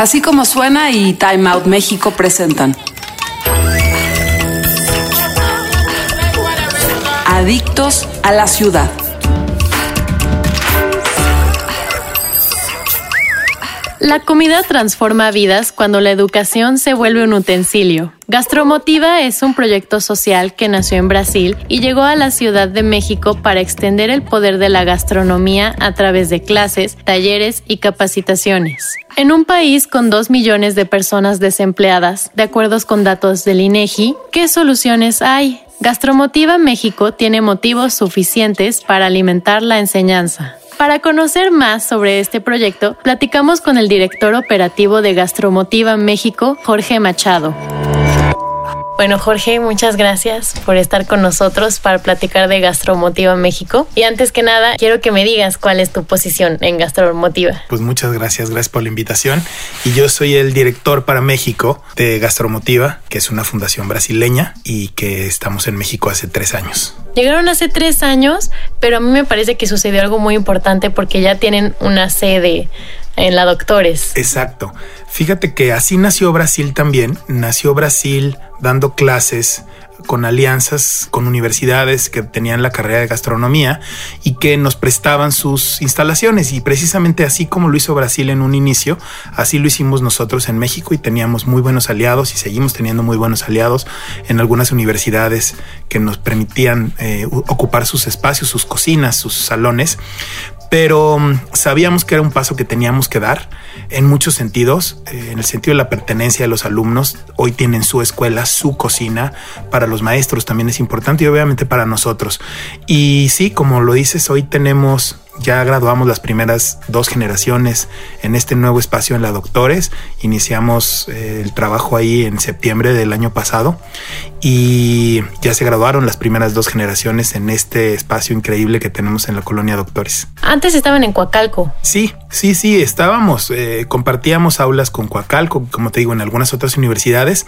Así como suena y Time Out México presentan. Adictos a la ciudad. La comida transforma vidas cuando la educación se vuelve un utensilio. Gastromotiva es un proyecto social que nació en Brasil y llegó a la Ciudad de México para extender el poder de la gastronomía a través de clases, talleres y capacitaciones. En un país con dos millones de personas desempleadas, de acuerdo con datos del INEGI, ¿qué soluciones hay? Gastromotiva México tiene motivos suficientes para alimentar la enseñanza. Para conocer más sobre este proyecto, platicamos con el director operativo de Gastromotiva México, Jorge Machado. Bueno, Jorge, muchas gracias por estar con nosotros para platicar de Gastromotiva México. Y antes que nada, quiero que me digas cuál es tu posición en Gastromotiva. Pues muchas gracias, gracias por la invitación. Y yo soy el director para México de Gastromotiva, que es una fundación brasileña y que estamos en México hace tres años. Llegaron hace tres años, pero a mí me parece que sucedió algo muy importante porque ya tienen una sede en la Doctores. Exacto. Fíjate que así nació Brasil también. Nació Brasil dando clases con alianzas con universidades que tenían la carrera de gastronomía y que nos prestaban sus instalaciones y precisamente así como lo hizo Brasil en un inicio, así lo hicimos nosotros en México y teníamos muy buenos aliados y seguimos teniendo muy buenos aliados en algunas universidades que nos permitían eh, ocupar sus espacios, sus cocinas, sus salones, pero mm, sabíamos que era un paso que teníamos que dar en muchos sentidos, eh, en el sentido de la pertenencia de los alumnos. Hoy tienen su escuela, su cocina, para los maestros también es importante y obviamente para nosotros. Y sí, como lo dices, hoy tenemos ya graduamos las primeras dos generaciones en este nuevo espacio en la Doctores. Iniciamos eh, el trabajo ahí en septiembre del año pasado y ya se graduaron las primeras dos generaciones en este espacio increíble que tenemos en la colonia Doctores. Antes estaban en Coacalco. Sí, sí, sí, estábamos, eh, compartíamos aulas con Coacalco, como te digo, en algunas otras universidades.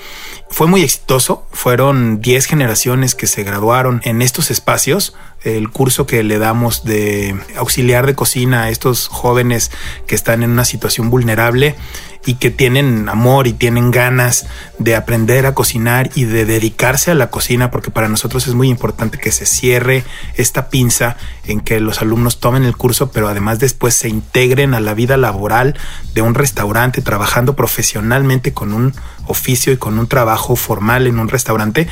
Fue muy exitoso, fueron 10 generaciones que se graduaron en estos espacios el curso que le damos de auxiliar de cocina a estos jóvenes que están en una situación vulnerable y que tienen amor y tienen ganas de aprender a cocinar y de dedicarse a la cocina, porque para nosotros es muy importante que se cierre esta pinza en que los alumnos tomen el curso, pero además después se integren a la vida laboral de un restaurante, trabajando profesionalmente con un oficio y con un trabajo formal en un restaurante.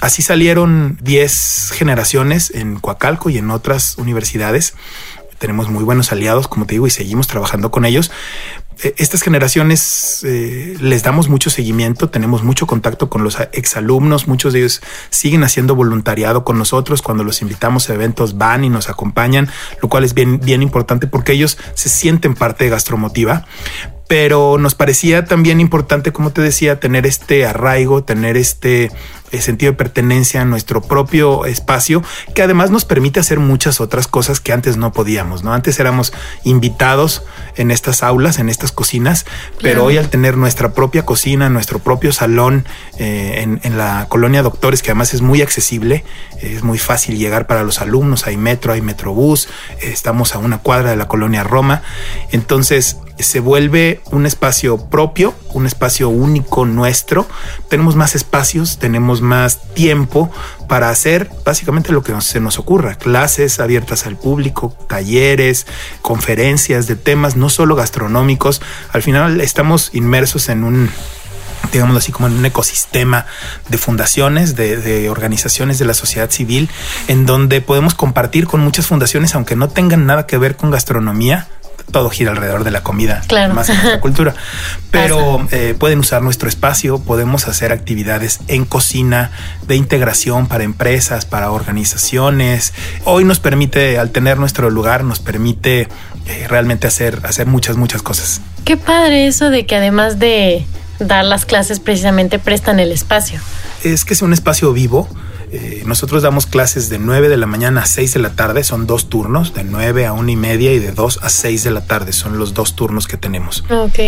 Así salieron 10 generaciones en Coacalco y en otras universidades tenemos muy buenos aliados, como te digo, y seguimos trabajando con ellos. Eh, estas generaciones eh, les damos mucho seguimiento, tenemos mucho contacto con los exalumnos, muchos de ellos siguen haciendo voluntariado con nosotros, cuando los invitamos a eventos van y nos acompañan, lo cual es bien, bien importante porque ellos se sienten parte de Gastromotiva, pero nos parecía también importante, como te decía, tener este arraigo, tener este eh, sentido de pertenencia a nuestro propio espacio, que además nos permite hacer muchas otras cosas que antes no podíamos, ¿no? Antes éramos invitados en estas aulas, en estas cocinas, pero hoy al tener nuestra propia cocina, nuestro propio salón eh, en, en, la colonia Doctores, que además es muy accesible, es muy fácil llegar para los alumnos, hay metro, hay metrobús, estamos a una cuadra de la colonia Roma, entonces se vuelve un espacio propio, un espacio único nuestro, tenemos más espacios, tenemos más tiempo para hacer básicamente lo que se nos ocurra, clases abiertas al público, talleres, conferencias de temas no solo gastronómicos, al final estamos inmersos en un digamos así como en un ecosistema de fundaciones, de, de, organizaciones de la sociedad civil, en donde podemos compartir con muchas fundaciones, aunque no tengan nada que ver con gastronomía, todo gira alrededor de la comida, claro. más en nuestra cultura. Pero eh, pueden usar nuestro espacio, podemos hacer actividades en cocina de integración para empresas, para organizaciones. Hoy nos permite, al tener nuestro lugar, nos permite eh, realmente hacer, hacer muchas, muchas cosas. Qué padre eso de que además de dar las clases precisamente prestan el espacio. Es que es un espacio vivo eh, nosotros damos clases de 9 de la mañana a 6 de la tarde, son dos turnos, de 9 a 1 y media y de 2 a 6 de la tarde, son los dos turnos que tenemos. Ok.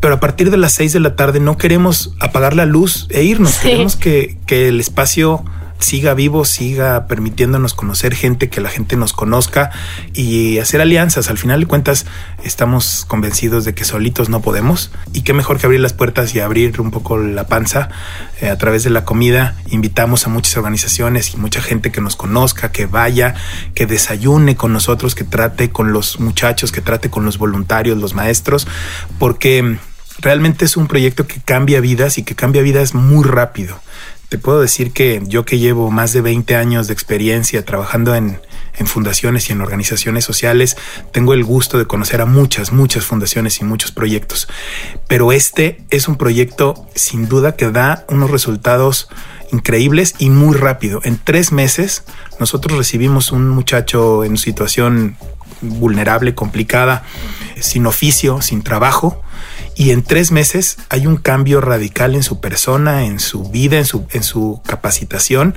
Pero a partir de las 6 de la tarde no queremos apagar la luz e irnos, sí. queremos que, que el espacio siga vivo, siga permitiéndonos conocer gente, que la gente nos conozca y hacer alianzas. Al final de cuentas, estamos convencidos de que solitos no podemos y qué mejor que abrir las puertas y abrir un poco la panza eh, a través de la comida. Invitamos a muchas organizaciones y mucha gente que nos conozca, que vaya, que desayune con nosotros, que trate con los muchachos, que trate con los voluntarios, los maestros, porque realmente es un proyecto que cambia vidas y que cambia vidas muy rápido. Te puedo decir que yo que llevo más de 20 años de experiencia trabajando en, fundaciones y en organizaciones sociales, tengo el gusto de conocer a muchas, muchas fundaciones y muchos proyectos. Pero este es un proyecto sin duda que da unos resultados increíbles y muy rápido. En tres meses nosotros recibimos un muchacho en situación vulnerable, complicada, sin oficio, sin trabajo y en tres meses hay un cambio radical en su persona, en su vida, en su, en su capacitación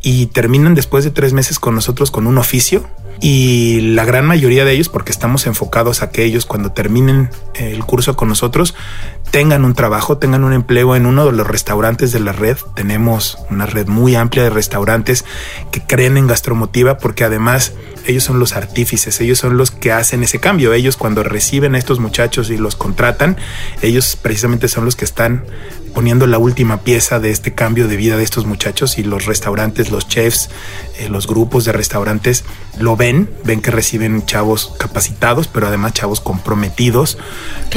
y terminan después de tres meses con nosotros con un oficio y la gran mayoría de ellos, porque estamos enfocados a que ellos cuando terminen el curso con nosotros tengan un trabajo, tengan un empleo en uno de los restaurantes de la red. Tenemos una red muy amplia de restaurantes que creen en Gastromotiva porque además ellos son los artífices, ellos son los que hacen ese cambio. Ellos cuando reciben a estos muchachos y los contratan, ellos precisamente son los que están poniendo la última pieza de este cambio de vida de estos muchachos y los restaurantes, los chefs, eh, los grupos de restaurantes lo ven, ven que reciben chavos capacitados, pero además chavos comprometidos,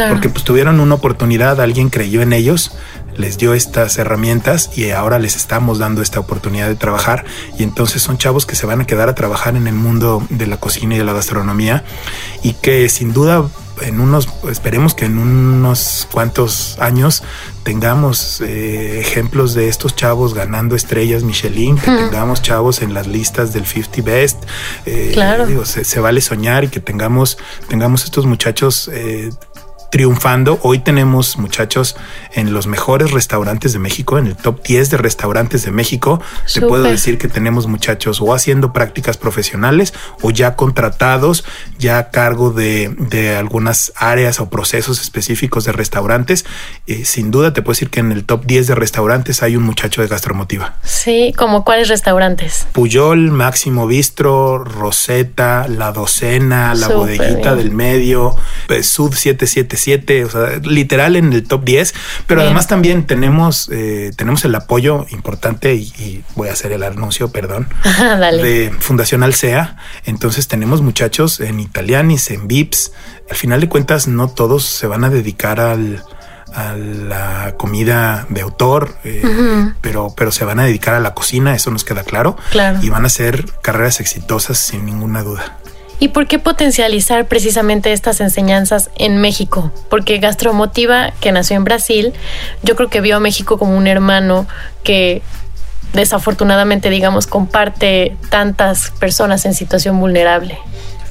porque pues tuvieron una oportunidad, alguien creyó en ellos, les dio estas herramientas y ahora les estamos dando esta oportunidad de trabajar y entonces son chavos que se van a quedar a trabajar en el mundo de la cocina y de la gastronomía y que sin duda en unos, esperemos que en unos cuantos años tengamos eh, ejemplos de estos chavos ganando estrellas Michelin, que tengamos chavos en las listas del 50 Best. Eh, claro. se, vale soñar y que tengamos, tengamos estos muchachos eh, triunfando. Hoy tenemos muchachos en los mejores restaurantes de México, en el top 10 de restaurantes de México. Te puedo decir que tenemos muchachos o haciendo prácticas profesionales o ya contratados, ya a cargo de, de algunas áreas o procesos específicos de restaurantes. Eh, sin duda te puedo decir que en el top 10 de restaurantes hay un muchacho de gastromotiva. Sí, como cuáles restaurantes? Puyol, Máximo Bistro, Rosetta, La Docena, La Bodeguita del Medio, pues, Sud 77 7, o sea, literal en el top 10, pero además también tenemos, eh, tenemos el apoyo importante y, voy a hacer el anuncio, perdón, de Fundación Alsea. Entonces tenemos muchachos en Italianis, en Vips. Al final de cuentas, no todos se van a dedicar al, a la comida de autor, eh, pero, pero se van a dedicar a la cocina, eso nos queda claro. claro. Y van a ser carreras exitosas sin ninguna duda. ¿Y por qué potencializar precisamente estas enseñanzas en México? Porque Gastromotiva, que nació en Brasil, yo creo que vio a México como un hermano que desafortunadamente, digamos, comparte tantas personas en situación vulnerable.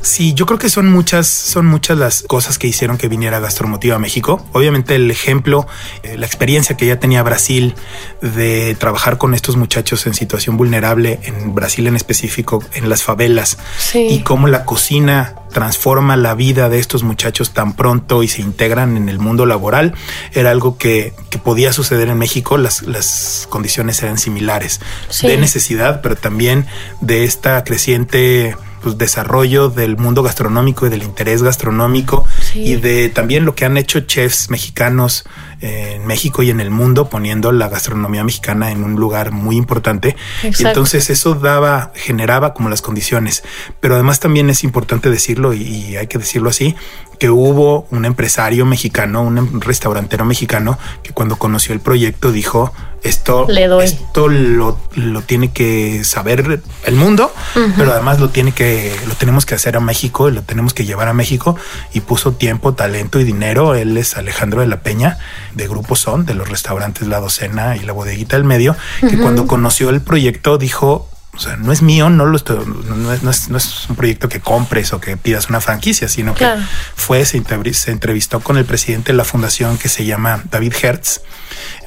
Sí, yo creo que son muchas, son muchas las cosas que hicieron que viniera Gastromotiva a México. Obviamente el ejemplo, eh, la experiencia que ya tenía Brasil de trabajar con estos muchachos en situación vulnerable, en Brasil en específico, en las favelas, y cómo la cocina transforma la vida de estos muchachos tan pronto y se integran en el mundo laboral, era algo que, podía suceder en México. Las, las condiciones eran similares, de necesidad, pero también de esta creciente pues, desarrollo del mundo gastronómico y del interés gastronómico y de también lo que han hecho chefs mexicanos en México y en el mundo, poniendo la gastronomía mexicana en un lugar muy importante. Y entonces eso daba, generaba como las condiciones. Pero además también es importante decirlo, y hay que decirlo así, que hubo un empresario mexicano, un restaurantero mexicano, que cuando conoció el proyecto dijo, esto, esto lo, lo, tiene que saber el mundo, pero además lo tiene que, lo tenemos que hacer a México y lo tenemos que llevar a México. Y puso tiempo, talento y dinero. Él es Alejandro de la Peña de Grupo Son, de los restaurantes La Docena y La Bodeguita del Medio, que cuando conoció el proyecto dijo, o sea, no es mío, no lo estoy, no, es, no, es, un proyecto que compres o que pidas una franquicia, sino que fue, se, entrevistó con el presidente de la fundación que se llama David Hertz,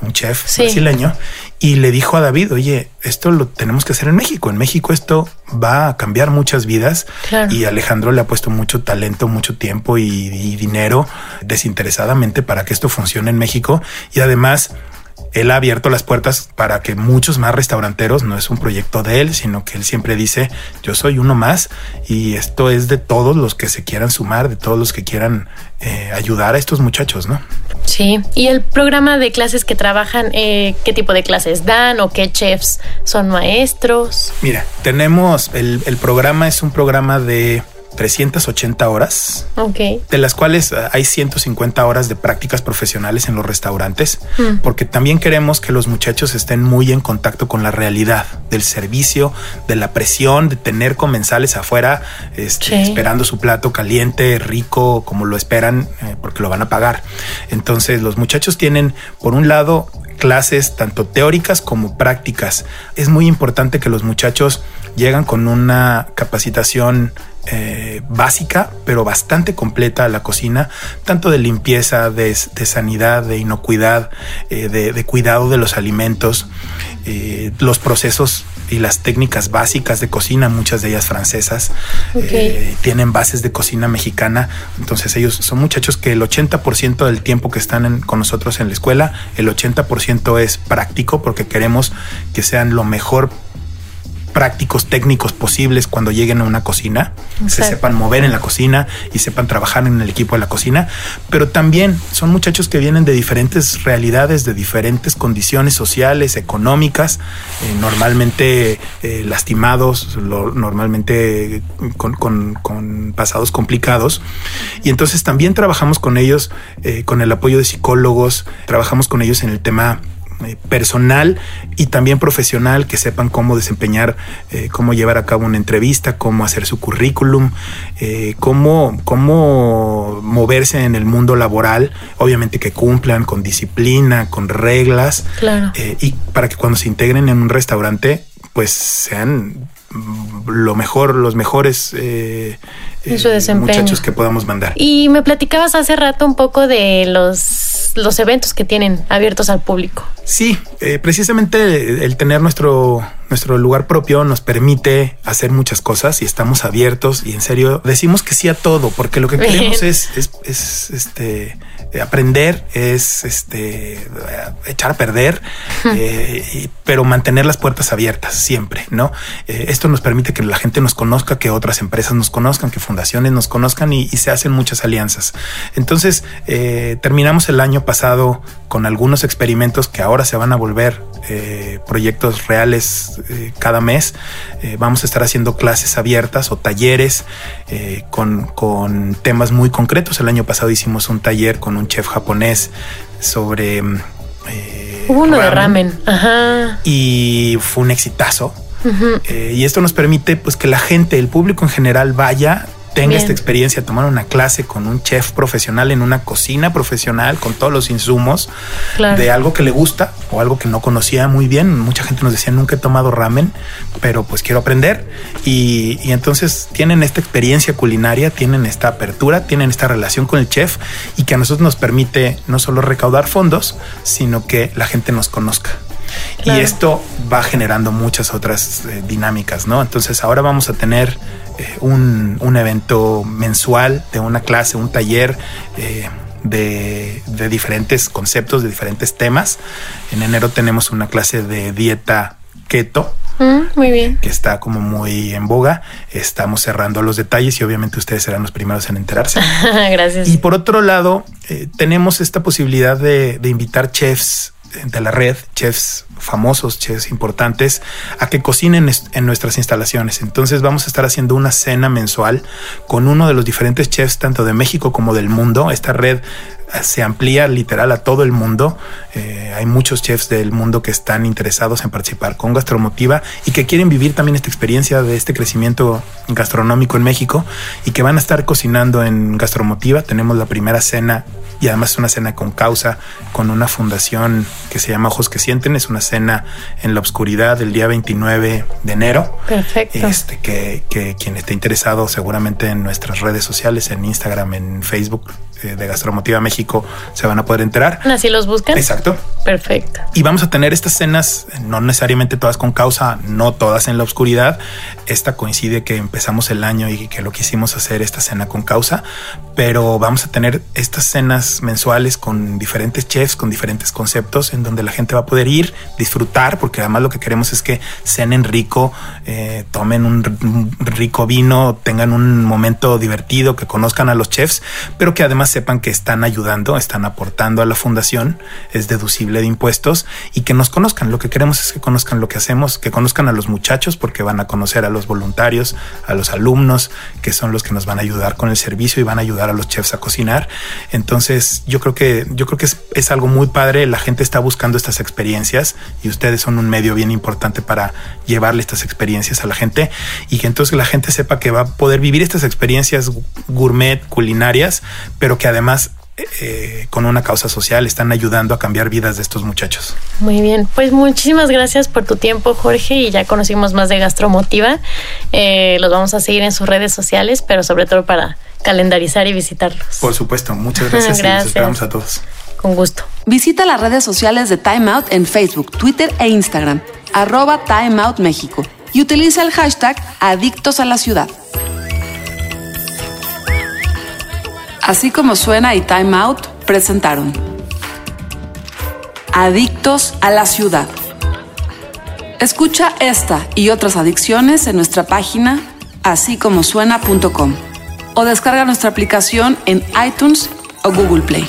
un chef brasileño, y le dijo a David, oye, esto lo tenemos que hacer en México. En México esto va a cambiar muchas vidas. Y Alejandro le ha puesto mucho talento, mucho tiempo y dinero desinteresadamente para que esto funcione en México. Y además él ha abierto las puertas para que muchos más restauranteros, no es un proyecto de él, sino que él siempre dice, yo soy uno más y esto es de todos los que se quieran sumar, de todos los que quieran eh, ayudar a estos muchachos, ¿no? Sí, y el programa de clases que trabajan, eh, ¿qué tipo de clases dan o qué chefs son maestros? Mira, tenemos, el, el programa es un programa de 380 horas, okay. de las cuales eh, hay 150 horas de prácticas profesionales en los restaurantes, mm. porque también queremos que los muchachos estén muy en contacto con la realidad del servicio, de la presión, de tener comensales afuera este, esperando su plato caliente, rico, como lo esperan, eh, porque lo van a pagar. Entonces los muchachos tienen, por un lado, clases tanto teóricas como prácticas. Es muy importante que los muchachos llegan con una capacitación eh, básica, pero bastante completa la cocina, tanto de limpieza, de, sanidad, de inocuidad, eh, de, cuidado de los alimentos, eh, los procesos y las técnicas básicas de cocina, muchas de ellas francesas, tienen bases de cocina mexicana. Entonces ellos son muchachos que el 80% del tiempo que están con nosotros en la escuela, el 80% es práctico porque queremos que sean lo mejor prácticos técnicos posibles cuando lleguen a una cocina, se sepan mover en la cocina y sepan trabajar en el equipo de la cocina, pero también son muchachos que vienen de diferentes realidades, de diferentes condiciones sociales, económicas, eh, normalmente eh, lastimados, normalmente con, pasados complicados. Y entonces también trabajamos con ellos, eh, con el apoyo de psicólogos, trabajamos con ellos en el tema personal y también profesional que sepan cómo desempeñar, eh, cómo llevar a cabo una entrevista, cómo hacer su currículum, eh, cómo, cómo moverse en el mundo laboral, obviamente que cumplan con disciplina, con reglas, y para que cuando se integren en un restaurante, pues sean lo mejor, los mejores muchachos que podamos mandar. Y me platicabas hace rato un poco de los, los eventos que tienen abiertos al público. Sí, eh, precisamente el tener nuestro, nuestro lugar propio nos permite hacer muchas cosas y estamos abiertos y en serio decimos que sí a todo, porque lo que queremos es, es, es este eh, aprender, es este echar a perder, eh, pero mantener las puertas abiertas siempre, ¿no? esto nos permite que la gente nos conozca, que otras empresas nos conozcan, que fundaciones nos conozcan y, se hacen muchas alianzas. Entonces, terminamos el año pasado con algunos experimentos que ahora se van a volver eh, proyectos reales eh, cada mes. Eh, vamos a estar haciendo clases abiertas o talleres con, con, temas muy concretos. El año pasado hicimos un taller con un chef japonés sobre... Hubo uno de ramen. Ajá. Y fue un exitazo. y esto nos permite pues que la gente, el público en general vaya tenga esta experiencia, tomar una clase con un chef profesional en una cocina profesional con todos los insumos de algo que le gusta o algo que no conocía muy bien. Mucha gente nos decía nunca he tomado ramen, pero pues quiero aprender y, y entonces tienen esta experiencia culinaria, tienen esta apertura, tienen esta relación con el chef y que a nosotros nos permite no solo recaudar fondos, sino que la gente nos conozca. Y esto va generando muchas otras eh, dinámicas, ¿no? Entonces ahora vamos a tener eh, un, un, evento mensual de una clase, un taller. Eh, de, de, diferentes conceptos, de diferentes temas. En enero tenemos una clase de dieta keto. Mm, muy bien. Que está como muy en boga. Estamos cerrando los detalles y obviamente ustedes serán los primeros en enterarse. Gracias. Y por otro lado, tenemos esta posibilidad de, de invitar chefs de la red, chefs famosos, chefs importantes, a que cocinen en nuestras instalaciones. Entonces vamos a estar haciendo una cena mensual con uno de los diferentes chefs, tanto de México como del mundo. Esta red se amplía literal a todo el mundo. Eh, hay muchos chefs del mundo que están interesados en participar con Gastromotiva y que quieren vivir también esta experiencia de este crecimiento gastronómico en México y que van a estar cocinando en Gastromotiva. Tenemos la primera cena y además es una cena con causa, con una fundación que se llama Ojos que Sienten. Es una cena en la oscuridad el día 29 de enero. Perfecto. Este, que, que quien esté interesado seguramente en nuestras redes sociales, en Instagram, en Facebook, de Gastromotiva México se van a poder enterar. Así los buscan. Exacto. Perfecto. Y vamos a tener estas cenas, no necesariamente todas con causa, no todas en la oscuridad. Esta coincide que empezamos el año y que lo quisimos hacer esta cena con causa, pero vamos a tener estas cenas mensuales con diferentes chefs, con diferentes conceptos, en donde la gente va a poder ir, disfrutar, porque además lo que queremos es que cenen rico, eh, tomen un rico vino, tengan un momento divertido, que conozcan a los chefs, pero que además sepan que están ayudando, están aportando a la fundación, es deducible de impuestos y que nos conozcan. Lo que queremos es que conozcan lo que hacemos, que conozcan a los muchachos porque van a conocer a los voluntarios, a los alumnos, que son los que nos van a ayudar con el servicio y van a ayudar a los chefs a cocinar. Entonces, yo creo que yo creo que es, es algo muy padre, la gente está buscando estas experiencias y ustedes son un medio bien importante para llevarle estas experiencias a la gente y que entonces la gente sepa que va a poder vivir estas experiencias gourmet, culinarias, pero que además eh, con una causa social están ayudando a cambiar vidas de estos muchachos. Muy bien, pues muchísimas gracias por tu tiempo, Jorge, y ya conocimos más de Gastromotiva. Eh, los vamos a seguir en sus redes sociales, pero sobre todo para calendarizar y visitarlos. Por supuesto, muchas gracias, y los esperamos a todos. Con gusto. Visita las redes sociales de Time Out en Facebook, Twitter e Instagram, arroba Time Out México, y utiliza el hashtag Adictos a la Ciudad. Así como suena y Time Out presentaron Adictos a la ciudad. Escucha esta y otras adicciones en nuestra página así como suena.com o descarga nuestra aplicación en iTunes o Google Play.